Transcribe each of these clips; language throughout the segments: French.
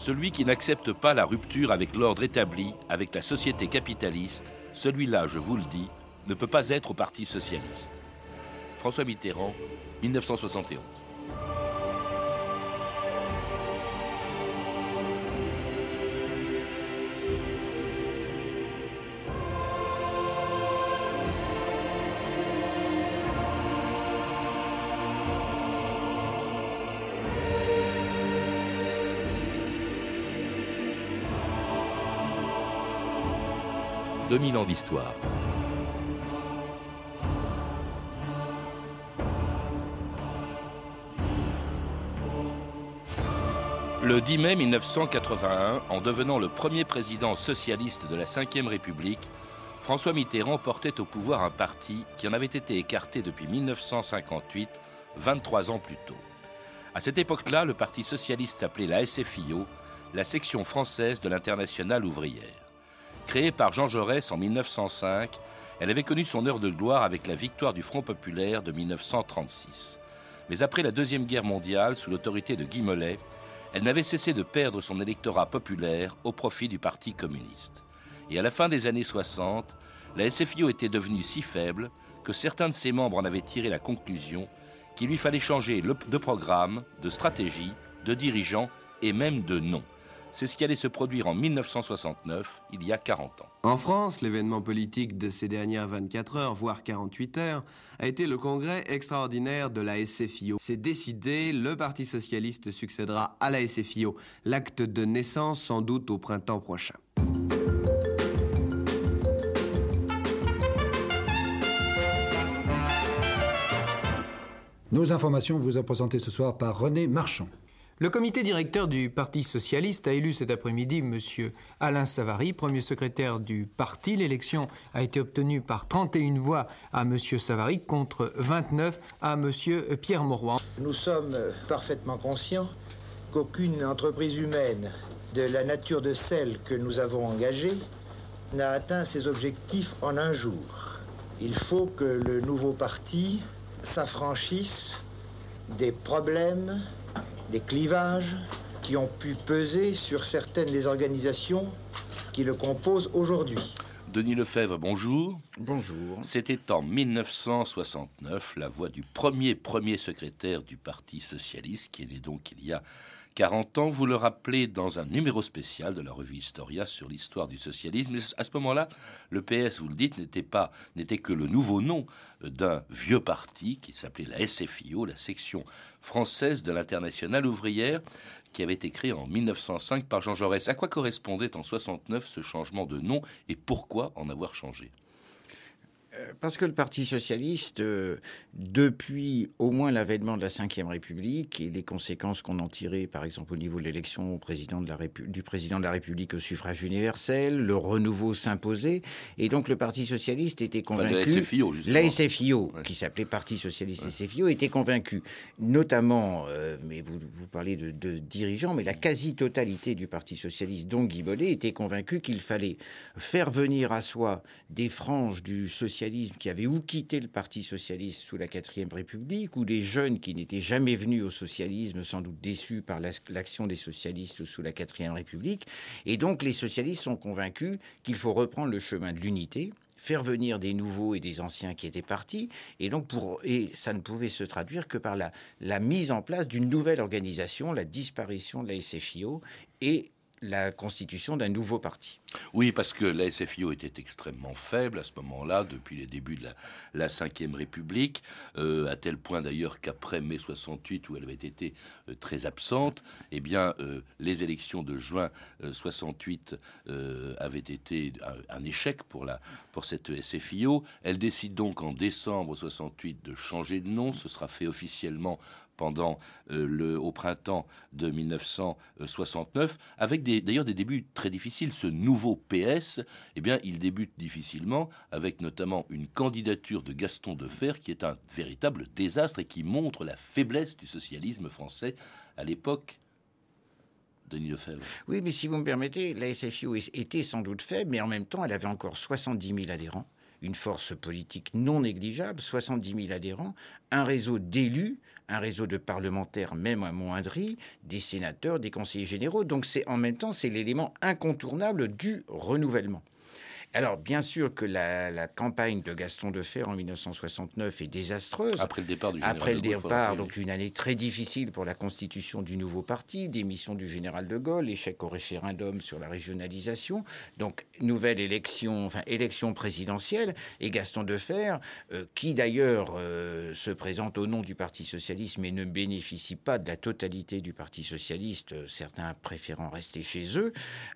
Celui qui n'accepte pas la rupture avec l'ordre établi, avec la société capitaliste, celui-là, je vous le dis, ne peut pas être au Parti socialiste. François Mitterrand, 1971. 2000 ans d'histoire. Le 10 mai 1981, en devenant le premier président socialiste de la Ve République, François Mitterrand portait au pouvoir un parti qui en avait été écarté depuis 1958, 23 ans plus tôt. À cette époque-là, le Parti socialiste s'appelait la SFIO, la section française de l'Internationale ouvrière. Créée par Jean Jaurès en 1905, elle avait connu son heure de gloire avec la victoire du Front populaire de 1936. Mais après la Deuxième Guerre mondiale, sous l'autorité de Guy Mollet, elle n'avait cessé de perdre son électorat populaire au profit du Parti communiste. Et à la fin des années 60, la SFIO était devenue si faible que certains de ses membres en avaient tiré la conclusion qu'il lui fallait changer de programme, de stratégie, de dirigeant et même de nom. C'est ce qui allait se produire en 1969, il y a 40 ans. En France, l'événement politique de ces dernières 24 heures, voire 48 heures, a été le congrès extraordinaire de la SFIO. C'est décidé, le Parti socialiste succédera à la SFIO. L'acte de naissance sans doute au printemps prochain. Nos informations vous sont présentées ce soir par René Marchand. Le comité directeur du Parti socialiste a élu cet après-midi M. Alain Savary, premier secrétaire du parti. L'élection a été obtenue par 31 voix à M. Savary contre 29 à M. Pierre Mauroy. Nous sommes parfaitement conscients qu'aucune entreprise humaine de la nature de celle que nous avons engagée n'a atteint ses objectifs en un jour. Il faut que le nouveau parti s'affranchisse des problèmes des clivages qui ont pu peser sur certaines des organisations qui le composent aujourd'hui. Denis Lefebvre, bonjour. Bonjour. C'était en 1969 la voix du premier premier secrétaire du Parti socialiste, qui est né donc il y a 40 ans. Vous le rappelez dans un numéro spécial de la revue Historia sur l'histoire du socialisme. à ce moment-là, le PS, vous le dites, n'était pas n'était que le nouveau nom d'un vieux parti qui s'appelait la SFIO, la section française de l'internationale ouvrière, qui avait été créée en 1905 par Jean Jaurès. À quoi correspondait en 69 ce changement de nom et pourquoi en avoir changé? euh, parce que le Parti socialiste, euh, depuis au moins l'avènement de la Ve République et les conséquences qu'on en tirait, par exemple au niveau de l'élection président du président de la République au suffrage universel, le renouveau s'imposait, et donc le Parti socialiste était convaincu. la SFIO, justement. La SFIO, qui s'appelait Parti socialiste SFIO, était convaincu, notamment, euh, mais vous, vous parlez de, de, dirigeants, mais la quasi-totalité du Parti socialiste, dont Guy Bollet, était convaincu qu'il fallait faire venir à soi des franges du socialisme qui avaient ou quitté le Parti socialiste sous la quatrième République, ou des jeunes qui n'étaient jamais venus au socialisme, sans doute déçus par l'action des socialistes sous la quatrième République. Et donc les socialistes sont convaincus qu'il faut reprendre le chemin de l'unité, faire venir des nouveaux et des anciens qui étaient partis, et donc pour et ça ne pouvait se traduire que par la, la mise en place d'une nouvelle organisation, la disparition de la SFIO et la constitution d'un nouveau parti. Oui, parce que la SFIO était extrêmement faible à ce moment-là, depuis les débuts de la, Ve République, euh, à tel point d'ailleurs qu'après mai 68, où elle avait été euh, très absente, eh bien, euh, les élections de juin 68 avaient été un, échec pour, la, pour cette SFIO. Elle décide donc en décembre 68 de changer de nom. Ce sera fait officiellement pendant le, au printemps de 1969, avec d'ailleurs des, débuts très difficiles. Ce nouveau nouveau PS, eh bien, il débute difficilement, avec notamment une candidature de Gaston Defer qui est un véritable désastre et qui montre la faiblesse du socialisme français à l'époque. Denis Lefebvre. Oui, mais si vous me permettez, la SFIO était sans doute faible, mais en même temps, elle avait encore 70 000 adhérents une force politique non négligeable, 70 000 adhérents, un réseau d'élus un réseau de parlementaires, même amoindri, des sénateurs, des conseillers généraux. Donc c'est en même temps, c'est l'élément incontournable du renouvellement. Alors, bien sûr que la, campagne de Gaston Defer en 1969 est désastreuse. Après le départ du général Après le départ, donc une année très difficile pour la constitution du nouveau parti, démission du général de Gaulle, échec au référendum sur la régionalisation, donc nouvelle élection, enfin élection présidentielle, et Gaston Defer, euh, qui d'ailleurs euh, se présente au nom du Parti socialiste, mais ne bénéficie pas de la totalité du Parti socialiste, euh, certains préférant rester chez eux,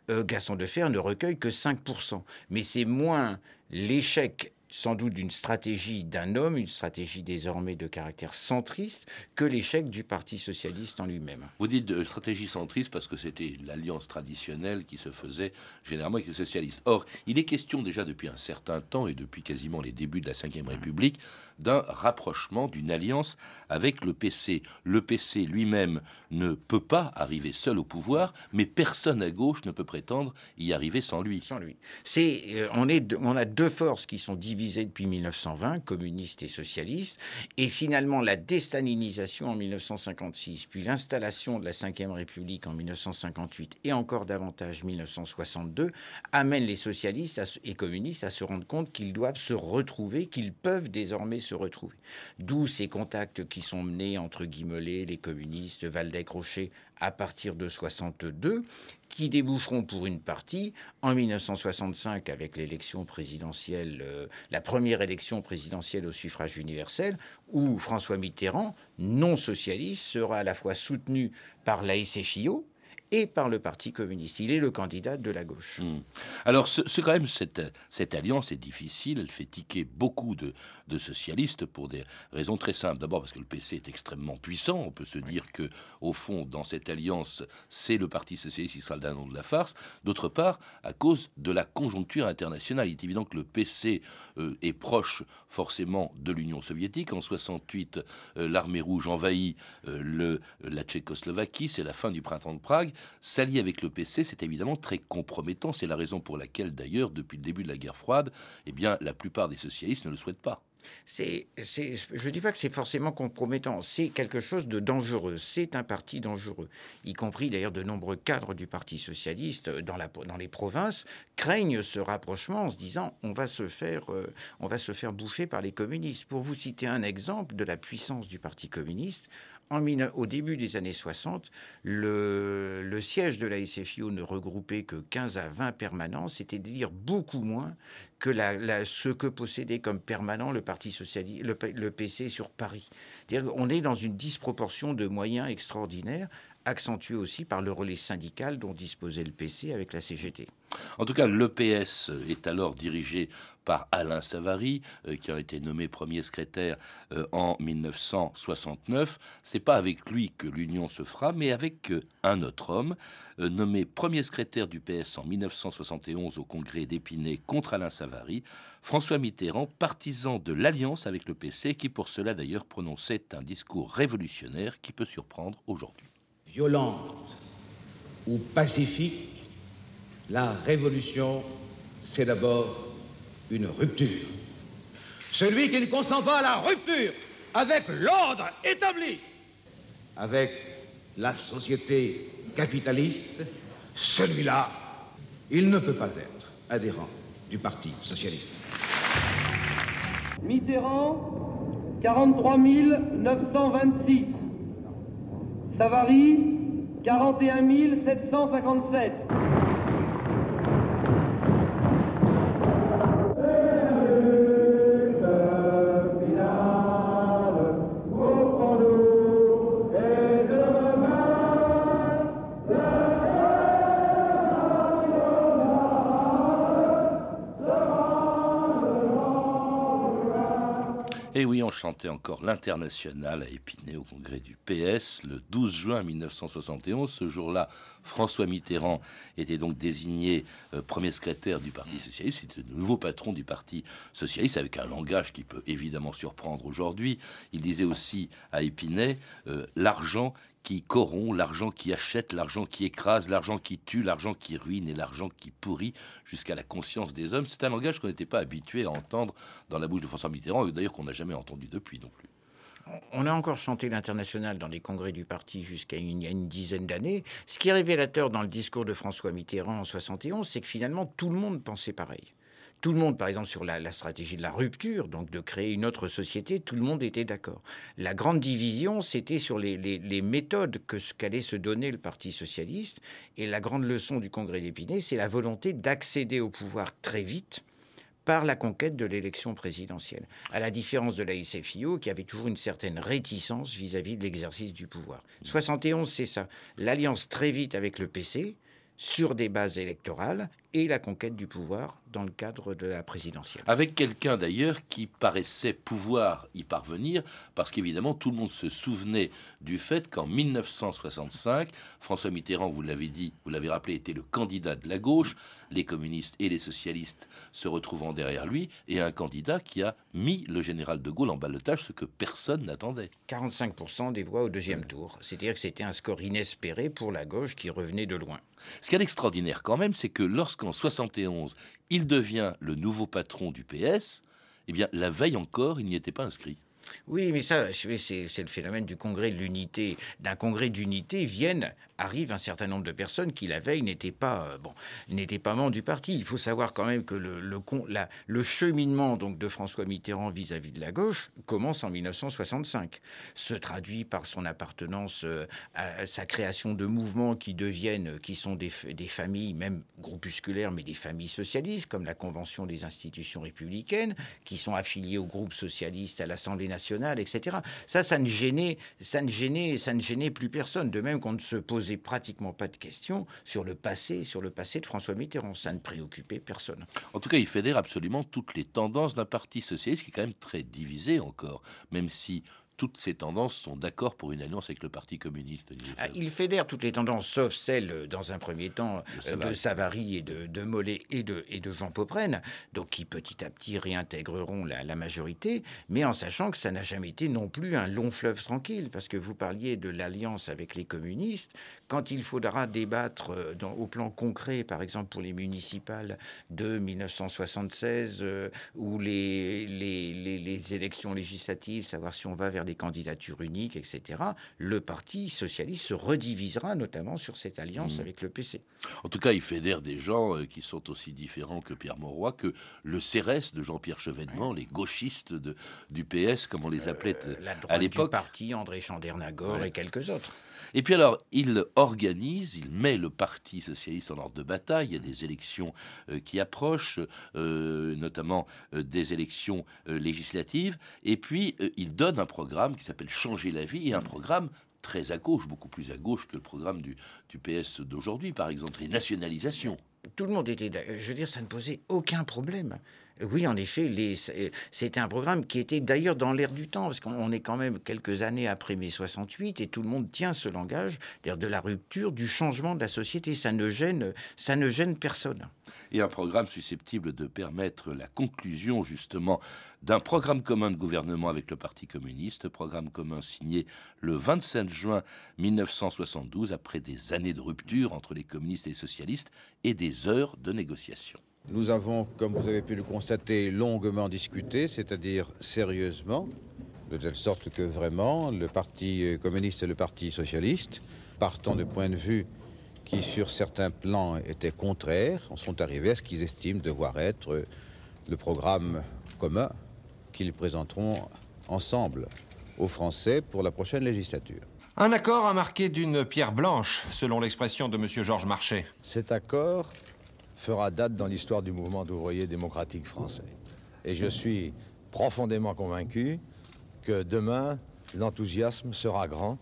Gaston Defer ne recueille que 5%. Mais c'est moins l'échec sans doute d'une stratégie d'un homme, une stratégie désormais de caractère centriste, que l'échec du Parti socialiste en lui-même. Vous dites de stratégie centriste parce que c'était l'alliance traditionnelle qui se faisait généralement avec les socialistes. Or, il est question déjà depuis un certain temps et depuis quasiment les débuts de la Ve République d'un rapprochement, d'une alliance avec le PC. Le PC lui-même ne peut pas arriver seul au pouvoir, mais personne à gauche ne peut prétendre y arriver sans lui. Sans lui. C'est, euh, on, est, on a deux forces qui sont divisées depuis 1920, communistes et socialistes, et finalement la déstalinisation en 1956, puis l'installation de la Ve République en 1958 et encore davantage 1962 amènent les socialistes et communistes à se rendre compte qu'ils doivent se retrouver, qu'ils peuvent désormais se retrouver. D'où ces contacts qui sont menés entre Guimolet, les communistes, Valdec-Rocher à partir de 62, qui déboucheront pour une partie en 1965 avec l'élection présidentielle, euh, la première élection présidentielle au suffrage universel, où François Mitterrand, non socialiste, sera à la fois soutenu par la SFIO, et par le Parti communiste. Il est le candidat de la gauche. Hmm. Alors, c'est quand même cette, cette alliance est difficile. Elle fait tiquer beaucoup de, de socialistes pour des raisons très simples. D'abord parce que le PC est extrêmement puissant. On peut se dire que, au fond, dans cette alliance, c'est le Parti socialiste qui sera le danon de la farce. D'autre part, à cause de la conjoncture internationale. Il est évident que le PC euh, est proche forcément de l'Union soviétique. En 68, euh, l'armée rouge envahit euh, le, la Tchécoslovaquie. C'est la fin du printemps de Prague. S'allier avec le PC, c'est évidemment très compromettant. C'est la raison pour laquelle, d'ailleurs, depuis le début de la guerre froide, eh bien, la plupart des socialistes ne le souhaitent pas. Je ne dis pas que c'est forcément compromettant, c'est quelque chose de dangereux, c'est un parti dangereux, y compris d'ailleurs de nombreux cadres du Parti socialiste dans, la, dans les provinces craignent ce rapprochement en se disant on va se faire, euh, on va se faire bouffer par les communistes. Pour vous citer un exemple de la puissance du Parti communiste, au début des années 60, le, siège de la SFIO ne regroupait que 15 à 20 permanents, c'était dire beaucoup moins que ce que possédait comme permanent le Parti socialiste, le, PC sur Paris. On est dans une disproportion de moyens extraordinaires, accentuée aussi par le relais syndical dont disposait le PC avec la CGT. En tout cas, l'EPS est alors dirigé par Alain Savary, euh, qui a été nommé premier secrétaire euh, en 1969. C'est pas avec lui que l'union se fera, mais avec euh, un autre homme, nommé premier secrétaire du PS en 1971 au congrès d'Épinay contre Alain Savary, François Mitterrand, partisan de l'alliance avec le PC, qui pour cela d'ailleurs prononçait un discours révolutionnaire qui peut surprendre aujourd'hui. Violente ou pacifique, la révolution, c'est d'abord une rupture. Celui qui ne consent pas à la rupture avec l'ordre établi, avec la société capitaliste, celui-là, il ne peut pas être adhérent du Parti socialiste. Mitterrand, 43 926. Savary, 41 757. Chantait encore l'international à Épinay au congrès du PS le 12 juin 1971. Ce jour-là, François Mitterrand était donc désigné euh, premier secrétaire du Parti socialiste. C'était le nouveau patron du Parti socialiste avec un langage qui peut évidemment surprendre aujourd'hui. Il disait aussi à Épinay euh, l'argent qui corrompt, l'argent qui achète, l'argent qui écrase, l'argent qui tue, l'argent qui ruine et l'argent qui pourrit jusqu'à la conscience des hommes. C'est un langage qu'on n'était pas habitué à entendre dans la bouche de François Mitterrand, et d'ailleurs qu'on n'a jamais entendu depuis non plus. On a encore chanté l'international dans les congrès du parti jusqu'à il y a une dizaine d'années. Ce qui est révélateur dans le discours de François Mitterrand en 71, c'est que finalement tout le monde pensait pareil tout le monde, par exemple, sur la, stratégie de la rupture, donc de créer une autre société, tout le monde était d'accord. La grande division, c'était sur les, méthodes que qu'allait se donner le Parti socialiste. Et la grande leçon du Congrès d'Épinay, c'est la volonté d'accéder au pouvoir très vite par la conquête de l'élection présidentielle, à la différence de la SFIO qui avait toujours une certaine réticence vis-à-vis -vis de l'exercice du pouvoir. 71, c'est ça. L'alliance très vite avec le PC, sur des bases électorales et la conquête du pouvoir dans le cadre de la présidentielle. Avec quelqu'un d'ailleurs qui paraissait pouvoir y parvenir, parce qu'évidemment tout le monde se souvenait du fait qu'en 1965, François Mitterrand, vous l'avez dit, vous l'avez rappelé, était le candidat de la gauche, les communistes et les socialistes se retrouvant derrière lui, et un candidat qui a mis le général de Gaulle en balotage, ce que personne n'attendait. 45% des voix au deuxième tour, c'est-à-dire que c'était un score inespéré pour la gauche qui revenait de loin. Ce qui est extraordinaire quand même, c'est que lorsqu'en 71, il devient le nouveau patron du PS, eh bien, la veille encore, il n'y était pas inscrit. Oui, mais ça, c'est le phénomène du congrès de l'unité. D'un congrès d'unité viennent, arrivent un certain nombre de personnes qui la veille n'étaient pas, euh, bon, pas membres du parti. Il faut savoir quand même que le, cheminement donc de François Mitterrand vis-à-vis de la gauche commence en 1965, se traduit par son appartenance euh, à sa création de mouvements qui deviennent, qui sont des, des familles, même groupusculaires, mais des familles socialistes, comme la Convention des institutions républicaines, qui sont affiliées au groupe socialiste à l'Assemblée nationale, etc. Ça, ça ne gênait, ça ne gênait, ça ne gênait plus personne. De même qu'on ne se posait pratiquement pas de questions sur le passé, sur le passé de François Mitterrand. Ça ne préoccupait personne. En tout cas, il fédère absolument toutes les tendances d'un parti socialiste qui est quand même très divisé encore, même si toutes ces tendances sont d'accord pour une alliance avec le Parti communiste. Ah, il fédère toutes les tendances, sauf celles, euh, dans un premier temps, de Savary, et de, de, Mollet et de, et de Jean Popren, donc qui petit à petit réintégreront la, majorité, mais en sachant que ça n'a jamais été non plus un long fleuve tranquille, parce que vous parliez de l'alliance avec les communistes. Quand il faudra débattre euh, dans, au plan concret, par exemple pour les municipales de 1976 euh, ou les, les, les, les élections législatives, savoir si on va vers des candidatures uniques, etc., le Parti socialiste se redivisera notamment sur cette alliance mmh. avec le PC. En tout cas, il fédère des gens euh, qui sont aussi différents que Pierre Mauroy, que le CRS de Jean-Pierre Chevènement, les gauchistes de, du PS, comme on les appelait euh, à l'époque. parti, André Chandernagor et quelques autres. Et puis alors, il organise, il met le Parti socialiste en ordre de bataille. Il y a des élections euh, qui approchent, euh, notamment euh, des élections législatives. Et puis, il donne un programme qui s'appelle Changer la vie, et un programme très à gauche, beaucoup plus à gauche que le programme du, du PS d'aujourd'hui, par exemple, les nationalisations. Tout le monde était... Je veux dire, ça ne posait aucun problème. Oui, en effet, c'était un programme qui était d'ailleurs dans l'air du temps, parce qu'on est quand même quelques années après mai 68 et tout le monde tient ce langage, de la rupture, du changement de la société. Ça ne gêne, ça ne gêne personne. Et un programme susceptible de permettre la conclusion justement d'un programme commun de gouvernement avec le Parti communiste, programme commun signé le 27 juin 1972 après des années de rupture entre les communistes et les socialistes et des heures de négociation. Nous avons, comme vous avez pu le constater, longuement discuté, c'est-à-dire sérieusement, de telle sorte que vraiment le Parti communiste et le Parti socialiste, partant de points de vue qui, sur certains plans, étaient contraires, en sont arrivés à ce qu'ils estiment devoir être le programme commun qu'ils présenteront ensemble aux Français pour la prochaine législature. Un accord a marqué d'une pierre blanche, selon l'expression de M. Georges Marchais. Cet accord fera date dans l'histoire du mouvement d'ouvriers démocratiques français. Et je suis profondément convaincu que demain, l'enthousiasme sera grand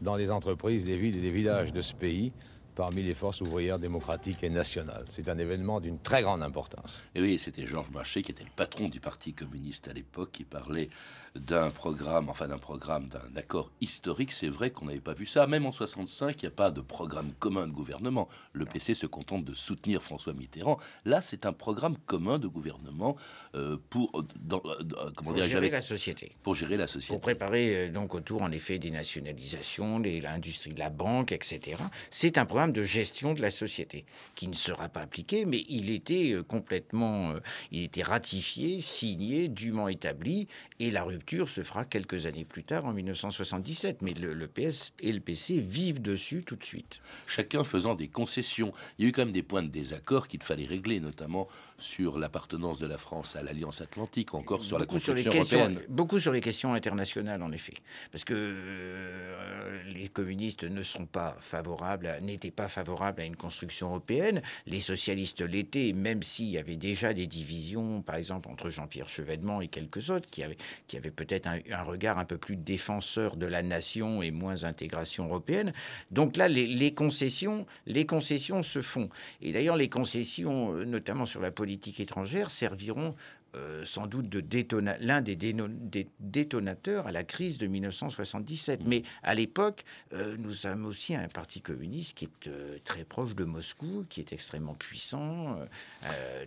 dans les entreprises des villes et des villages de ce pays parmi les forces ouvrières démocratiques et nationales. C'est un événement d'une très grande importance. Et oui, c'était Georges Marchais qui était le patron du Parti communiste à l'époque qui parlait d'un programme, enfin d'un programme, d'un accord historique. C'est vrai qu'on n'avait pas vu ça. Même en 65, il n'y a pas de programme commun de gouvernement. Le PC se contente de soutenir François Mitterrand. Là, c'est un programme commun de gouvernement euh, pour, euh, dans, euh, comment pour gérer la société. Pour gérer la société. Pour préparer donc autour, en effet, des nationalisations, l'industrie de la banque, etc. C'est un programme de gestion de la société, qui ne sera pas appliqué, mais il était euh, complètement, euh, il était ratifié, signé, dûment établi, et la rupture se fera quelques années plus tard, en 1977. Mais le, le PS et le PC vivent dessus tout de suite. Chacun faisant des concessions. Il y a eu quand même des points de désaccord qu'il fallait régler, notamment sur l'appartenance de la France à l'Alliance Atlantique, encore sur la Beaucoup sur les construction questions, européenne. beaucoup sur les questions internationales, en effet. Parce que euh, les communistes ne sont pas favorables, n'étaient pas favorables à une construction européenne. Les socialistes l'étaient, même s'il y avait déjà des divisions, par exemple, entre Jean-Pierre Chevènement et quelques autres, qui avaient, qui avaient peut-être un, un regard un peu plus défenseur de la nation et moins intégration européenne. Donc là, les, les concessions, les concessions se font. Et d'ailleurs, les concessions, euh, notamment sur la politique étrangère, serviront euh, sans doute de détona- l'un des, déno- des détonateurs à la crise de 1977. Mais à l'époque, euh, nous sommes aussi un parti communiste qui est euh, très proche de Moscou, qui est extrêmement puissant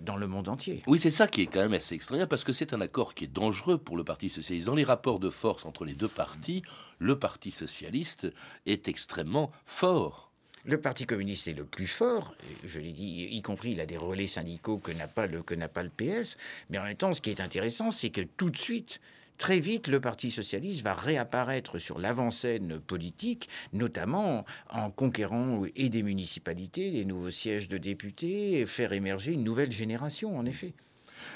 dans le monde entier. Oui, c'est ça qui est quand même assez extraordinaire, parce que c'est un accord qui est dangereux pour le Parti socialiste. Dans les rapports de force entre les deux partis, le Parti socialiste est extrêmement fort. Le Parti communiste est le plus fort, je l'ai dit, y compris il a des relais syndicaux que n'a pas le, pas le PS. Mais en même temps, ce qui est intéressant, c'est que tout de suite, très vite, le Parti socialiste va réapparaître sur l'avant-scène politique, notamment en conquérant et des municipalités, des nouveaux sièges de députés, et faire émerger une nouvelle génération, en effet.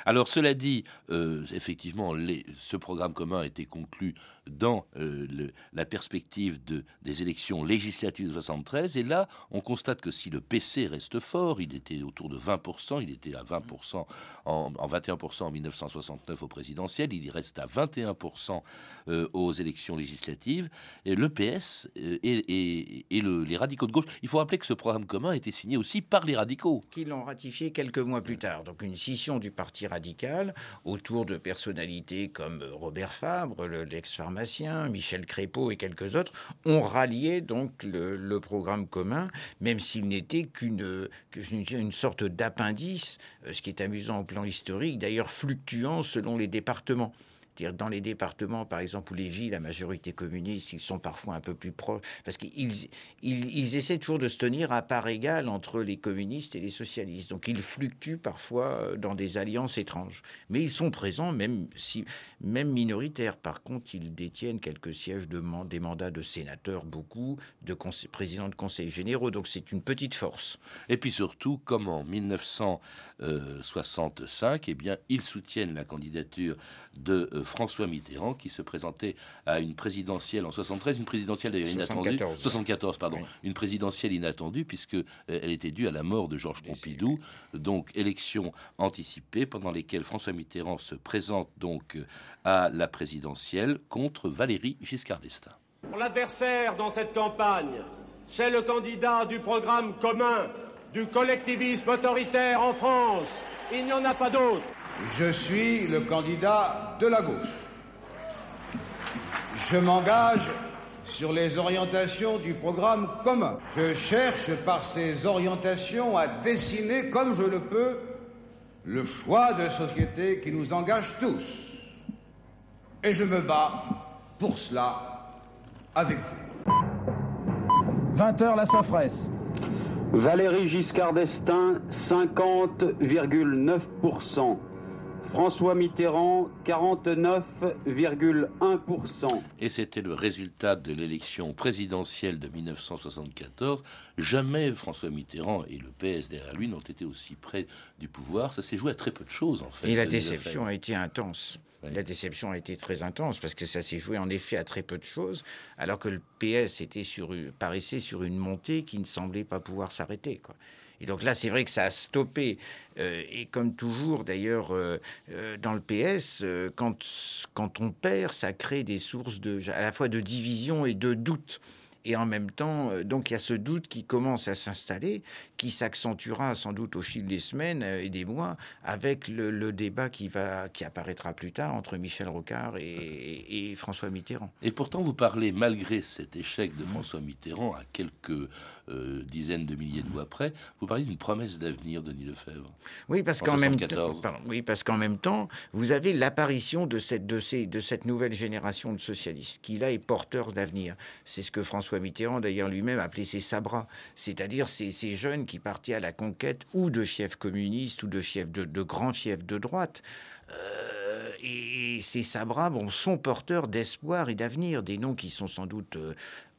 Alors, cela dit, euh, effectivement, ce programme commun a été conclu dans euh, la perspective de, des élections législatives de 73. Et là, on constate que si le PC reste fort, il était autour de 20%, il était à 20% en, en 21% en 1969 au présidentiel, il reste à 21% euh, aux élections législatives. Et le PS et, et- et le- les radicaux de gauche, il faut rappeler que ce programme commun a été signé aussi par les radicaux. qui l'ont ratifié quelques mois plus tard. Donc une scission du Parti radical autour de personnalités comme Robert Fabre, le- l'ex-pharmacien, Michel Crépeau et quelques autres, ont rallié donc le, programme commun, même s'il n'était qu'une une sorte d'appendice, euh, ce qui est amusant au plan historique, d'ailleurs fluctuant selon les départements. C'est-à-dire dans les départements, par exemple, où les villes à majorité communiste, ils sont parfois un peu plus proches, parce qu'ils ils, ils essaient toujours de se tenir à part égale entre les communistes et les socialistes. Donc ils fluctuent parfois euh, dans des alliances étranges. Mais ils sont présents, même, si, même minoritaires. Par contre, ils détiennent quelques sièges de des mandats de sénateurs, beaucoup, de présidents de conseils généraux. Donc c'est une petite force. Et puis surtout, comme en 1965, eh bien, ils soutiennent la candidature de euh, François Mitterrand, qui se présentait à une présidentielle en 73, une présidentielle d'ailleurs inattendue, 74. 74, pardon, Oui. une présidentielle inattendue puisque euh, elle était due à la mort de Georges Pompidou. Donc, élection anticipée pendant lesquelles François Mitterrand se présente donc à la présidentielle contre Valéry Giscard d'Estaing. L'adversaire dans cette campagne, c'est le candidat du programme commun du collectivisme autoritaire en France. Il n'y en a pas d'autre. Je suis le candidat de la gauche. Je m'engage sur les orientations du programme commun. Je cherche par ces orientations à dessiner, comme je le peux, le choix de société qui nous engage tous. Et je me bats pour cela avec vous. 20h la Sofresse. Valérie Giscard d'Estaing, 50,9%. François Mitterrand, 49,1%. Et c'était le résultat de l'élection présidentielle de 1974. Jamais François Mitterrand et le PS derrière lui n'ont été aussi près du pouvoir. Ça s'est joué à très peu de choses, en fait. Et la déception a été intense. La déception a été très intense parce que ça s'est joué en effet à très peu de choses, alors que le PS était sur une- paraissait sur une montée qui ne semblait pas pouvoir s'arrêter. quoi. Et donc là, c'est vrai que ça a stoppé. Euh, et comme toujours, d'ailleurs, euh, euh, dans le PS, quand, quand on perd, ça crée des sources de, à la fois de division et de doute. Et en même temps, donc il y a ce doute qui commence à s'installer, qui s'accentuera sans doute au fil des semaines et des mois avec le, débat qui, va, qui apparaîtra plus tard entre Michel Rocard et François Mitterrand. Et pourtant, vous parlez, malgré cet échec de François Mitterrand, à quelques euh, dizaines de milliers de voix près, vous parlez d'une promesse d'avenir, Denis Lefebvre. Oui, parce En qu'en même, 74. temps- pardon, oui, même temps, vous avez l'apparition de cette, de, ces, de cette nouvelle génération de socialistes qui, là, est porteur d'avenir. C'est ce que François Mitterrand d'ailleurs lui-même appelait ces sabras, c'est-à-dire ces, ces, jeunes qui partaient à la conquête ou de fiefs communistes ou de fiefs de, de grands fiefs de droite. Euh, et, ces sabras bon, sont porteurs d'espoir et d'avenir, des noms qui sont sans doute euh,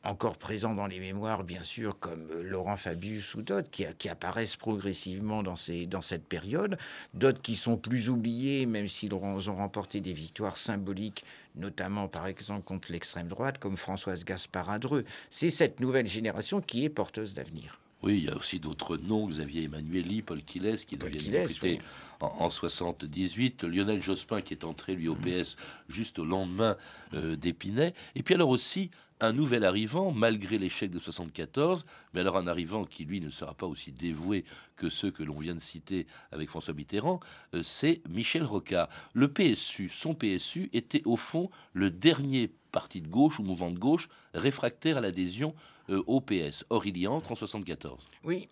encore présents dans les mémoires, bien sûr, comme euh, Laurent Fabius ou d'autres, qui, qui, apparaissent progressivement dans, ces, dans cette période, d'autres qui sont plus oubliés, même s'ils ont, ont remporté des victoires symboliques, notamment par exemple contre l'extrême droite, comme Françoise Gaspard-Adreux. C'est cette nouvelle génération qui est porteuse d'avenir. Oui, il y a aussi d'autres noms, Xavier Emmanueli, Paul Quiles, qui deviennent députés oui. en, en, 78, Lionel Jospin, qui est entré, lui, au PS, juste au lendemain euh, d'Épinay. Et puis alors aussi, un nouvel arrivant, malgré l'échec de 74, mais alors un arrivant qui, lui, ne sera pas aussi dévoué que ceux que l'on vient de citer avec François Mitterrand, euh, c'est Michel Rocard. Le PSU, son PSU, était au fond le dernier parti de gauche ou mouvement de gauche réfractaire à l'adhésion au PS. Entre en 74. Oui,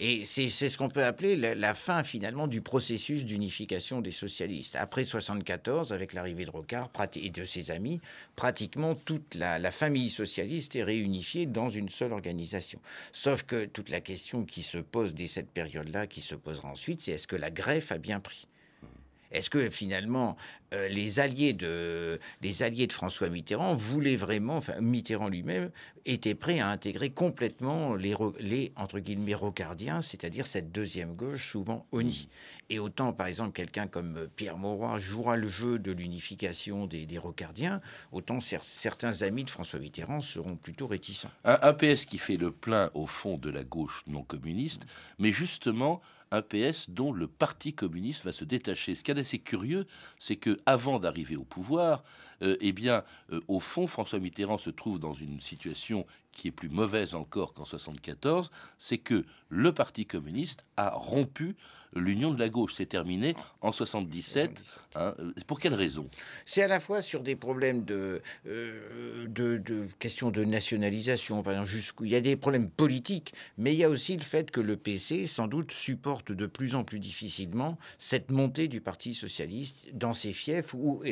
et c'est ce qu'on peut appeler la, la, fin finalement du processus d'unification des socialistes. Après 74, avec l'arrivée de Rocard et de ses amis, pratiquement toute la, la, famille socialiste est réunifiée dans une seule organisation. Sauf que toute la question qui se pose dès cette période-là, qui se posera ensuite, c'est est-ce que la greffe a bien pris? Est-ce que finalement euh, les alliés de les alliés de François Mitterrand voulaient vraiment, enfin Mitterrand lui-même était prêt à intégrer complètement les, les entre guillemets rocardiens, c'est-à-dire cette deuxième gauche souvent honnie. Et autant par exemple quelqu'un comme Pierre Mauroy jouera le jeu de l'unification des, des, rocardiens, autant cer certains amis de François Mitterrand seront plutôt réticents. Un, un PS qui fait le plein au fond de la gauche non communiste, mais justement un PS dont le Parti communiste va se détacher. Ce qui est assez curieux, c'est que avant d'arriver au pouvoir, euh, eh bien, euh, au fond, François Mitterrand se trouve dans une situation qui est plus mauvaise encore qu'en 74, c'est que le Parti communiste a rompu l'union de la gauche. C'est terminé en 77. 77. Hein, pour quelle raison? C'est à la fois sur des problèmes de, euh, de, de questions de nationalisation, par exemple, jusqu'où il y a des problèmes politiques, mais il y a aussi le fait que le PC, sans doute, supporte de plus en plus difficilement cette montée du Parti socialiste dans ses fiefs, ou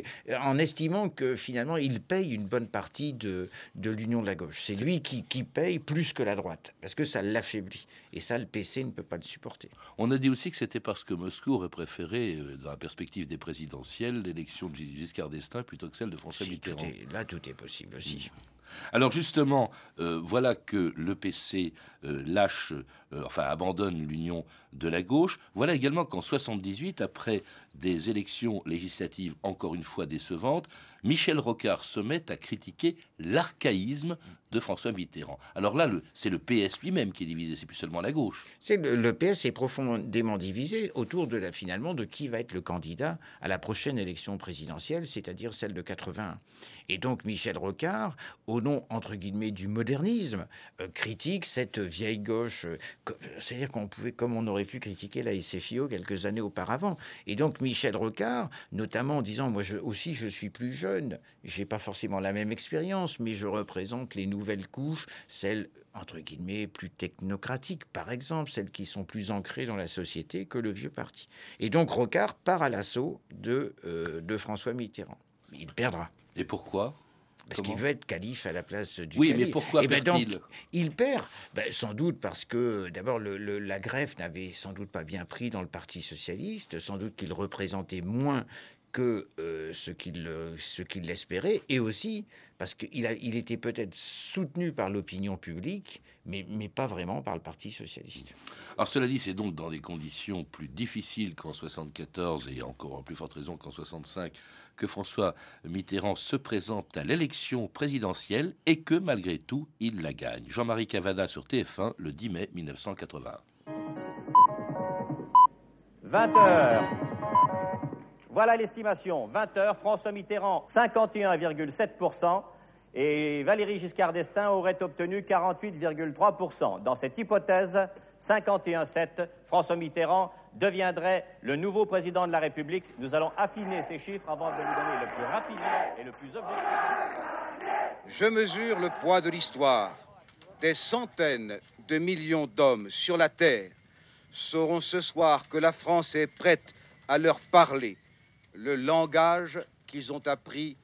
en estimant que finalement, il paye une bonne partie de, de l'union de la gauche. C'est lui qui, qui paye plus que la droite, parce que ça l'affaiblit. Et ça, le PC ne peut pas le supporter. On a dit aussi que c'était parce que Moscou aurait préféré, euh, dans la perspective des présidentielles, l'élection de Giscard d'Estaing plutôt que celle de François si, Mitterrand. Tout est, là, tout est possible aussi. Mmh. Alors justement, euh, voilà que le PC euh, lâche, euh, enfin abandonne l'union de la gauche. Voilà également qu'en 78, après des élections législatives encore une fois décevantes, Michel Rocard se met à critiquer l'archaïsme de François Mitterrand. Alors là, c'est le PS lui-même qui est divisé, c'est plus seulement la gauche. Le, PS est profondément divisé autour de la finalement de qui va être le candidat à la prochaine élection présidentielle, c'est-à-dire celle de 81. Et donc Michel Rocard, au nom entre guillemets du modernisme, euh, critique cette vieille gauche. C'est-à-dire qu'on pouvait, comme on aurait pu critiquer la SFIO quelques années auparavant. Et donc Michel Rocard, notamment en disant moi je, aussi je suis plus jeune, j'ai pas forcément la même expérience, mais je représente les nouvelles couches, celles entre guillemets plus technocratiques, par exemple, celles qui sont plus ancrées dans la société que le vieux parti. Et donc Rocard part à l'assaut de, euh, de François Mitterrand. Il perdra. Et pourquoi? Parce qu'il veut être calife à la place du Oui, calife. mais pourquoi Et ben perd-il? donc, Il perd, ben, sans doute parce que d'abord le, le, la greffe n'avait sans doute pas bien pris dans le Parti socialiste, sans doute qu'il représentait moins que euh, ce qu'il ce qu'il espérait, et aussi parce qu'il a, il était peut-être soutenu par l'opinion publique, mais, mais pas vraiment par le Parti socialiste. Alors cela dit, c'est donc dans des conditions plus difficiles qu'en 74 et encore en plus forte raison qu'en 65 que François Mitterrand se présente à l'élection présidentielle et que malgré tout, il la gagne. Jean-Marie Cavada sur TF1 le 10 mai 1981. 20 heures. Voilà l'estimation. 20 heures, François Mitterrand 51,7% et Valéry Giscard d'Estaing aurait obtenu 48,3%. Dans cette hypothèse, 51,7, François Mitterrand deviendrait le nouveau président de la République. Nous allons affiner ces chiffres avant de vous donner le plus rapidement et le plus objectif. Je mesure le poids de l'histoire. Des centaines de millions d'hommes sur la Terre sauront ce soir que la France est prête à leur parler le langage qu'ils ont appris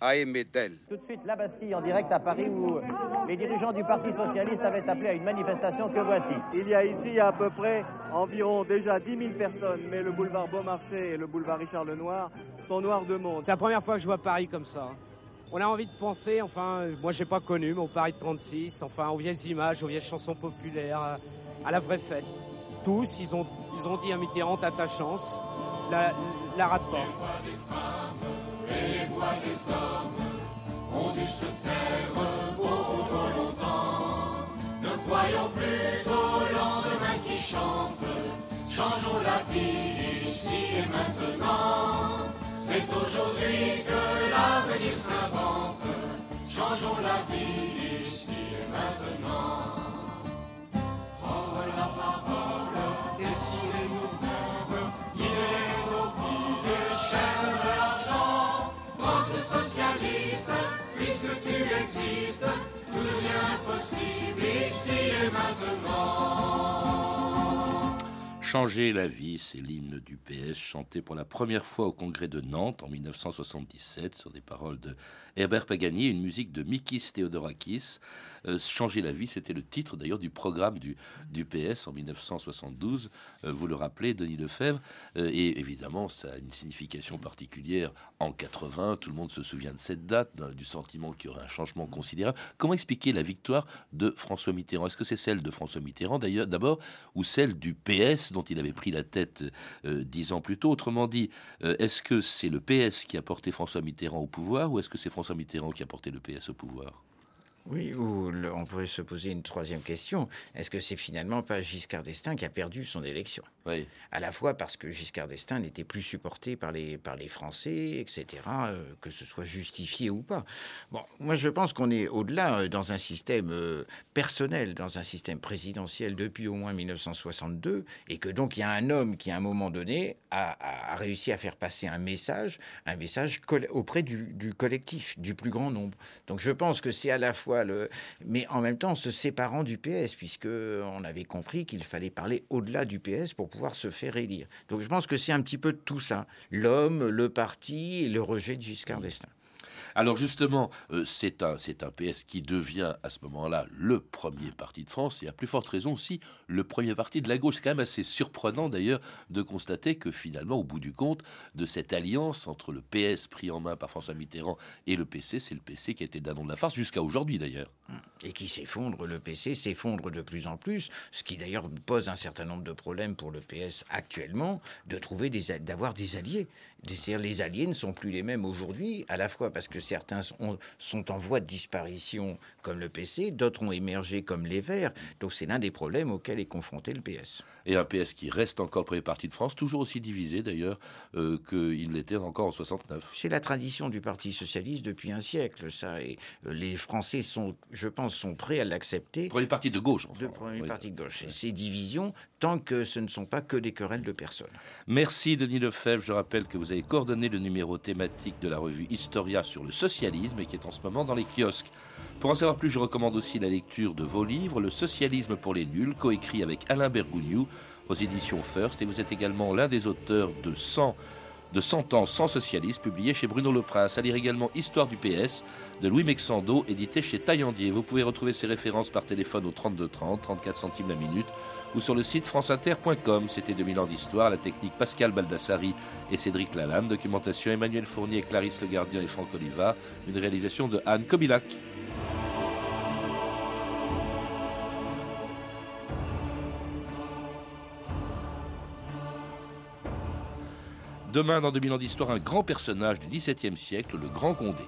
a aimé d'elle. Tout de suite, la Bastille en direct à Paris où les dirigeants du Parti Socialiste avaient appelé à une manifestation que voici? Il y a ici à peu près environ déjà 10 000 personnes, mais le boulevard Beaumarchais et le boulevard Richard Lenoir sont noirs de monde. C'est la première fois que je vois Paris comme ça. On a envie de penser, enfin, moi j'ai pas connu, mais au Paris de 36, enfin, aux vieilles images, aux vieilles chansons populaires, à la vraie fête. Tous, ils ont, ils ont dit à Mitterrand, t'as ta chance, la, la rate pas. Et les voix des hommes ont dû se taire beaucoup trop longtemps. Ne croyons plus au lendemain qui chante. Changeons la vie ici et maintenant. C'est aujourd'hui que l'avenir s'invente. Changeons la vie ici et maintenant. Prendre la parole, devient possible ici et maintenant. Changer la vie, c'est l'hymne du PS chanté pour la première fois au congrès de Nantes en 1977 sur des paroles de Herbert Pagani, une musique de Mikis Theodorakis. Euh, Changer la vie, c'était le titre d'ailleurs du programme du, du PS en 1972. Euh, vous le rappelez, Denis Lefebvre. Euh, et évidemment, ça a une signification particulière en 80. Tout le monde se souvient de cette date, du sentiment qu'il y aurait un changement considérable. Comment expliquer la victoire de François Mitterrand? Est-ce que c'est celle de François Mitterrand d'ailleurs d'abord ou celle du PS dont il avait pris la tête euh, dix ans plus tôt. Autrement dit, euh, est-ce que c'est le PS qui a porté François Mitterrand au pouvoir ou est-ce que c'est François Mitterrand qui a porté le PS au pouvoir? Oui, ou le- on pourrait se poser une troisième question. Est-ce que c'est finalement pas Giscard d'Estaing qui a perdu son élection? Oui. À la fois parce que Giscard d'Estaing n'était plus supporté par les, par les Français, etc., euh, que ce soit justifié ou pas. Bon, moi je pense qu'on est au-delà euh, dans un système euh, personnel, dans un système présidentiel depuis au moins 1962, et que donc il y a un homme qui, à un moment donné, a, réussi à faire passer un message, un message auprès du, du collectif, du plus grand nombre. Donc je pense que c'est à la fois mais en même temps en se séparant du PS, puisque on avait compris qu'il fallait parler au-delà du PS pour pouvoir se faire élire. Donc je pense que c'est un petit peu tout ça, l'homme, le parti et le rejet de Giscard d'Estaing. Alors justement, euh, c'est un, un PS qui devient à ce moment-là le premier parti de France et à plus forte raison aussi le premier parti de la gauche. C'est quand même assez surprenant d'ailleurs de constater que finalement, au bout du compte, de cette alliance entre le PS pris en main par François Mitterrand et le PC, c'est le PC qui a été de la farce jusqu'à aujourd'hui d'ailleurs. et qui s'effondre, le PC s'effondre de plus en plus, ce qui d'ailleurs pose un certain nombre de problèmes pour le PS actuellement, de trouver des, d'avoir des alliés. C'est-à-dire les alliés ne sont plus les mêmes aujourd'hui, à la fois parce que certains sont, sont en voie de disparition comme le PC, d'autres ont émergé comme les Verts, donc c'est l'un des problèmes auxquels est confronté le PS. Et un PS qui reste encore le premier parti de France, toujours aussi divisé d'ailleurs euh, qu'il l'était encore en 69. C'est la tradition du Parti socialiste depuis un siècle, ça. Et euh, les Français sont, je pense, sont prêts à l'accepter. Premier parti de gauche. De premier parti de gauche. Et ces divisions, tant que ce ne sont pas que des querelles de personnes. Merci Denis Lefebvre. Je rappelle que vous avez coordonné le numéro thématique de la revue Historia sur socialisme et qui est en ce moment dans les kiosques. Pour en savoir plus, je recommande aussi la lecture de vos livres, Le socialisme pour les nuls, coécrit avec Alain Bergougnou aux éditions First. Et vous êtes également l'un des auteurs de 100 de 100 ans sans socialisme, publié chez Bruno Le Prince. À lire également Histoire du PS de Louis Mexando, édité chez Taillandier. Vous pouvez retrouver ces références par téléphone au 32 30, 34 centimes la minute, ou sur le site franceinter.com. C'était 2000 ans d'histoire, la technique Pascal Baldassari et Cédric Lalanne, documentation Emmanuel Fournier, Clarisse Le Gardien et Franck Oliva, une réalisation de Anne Kobilac. Demain, dans 2000 ans d'histoire, un grand personnage du XVIIe siècle, le Grand Condé.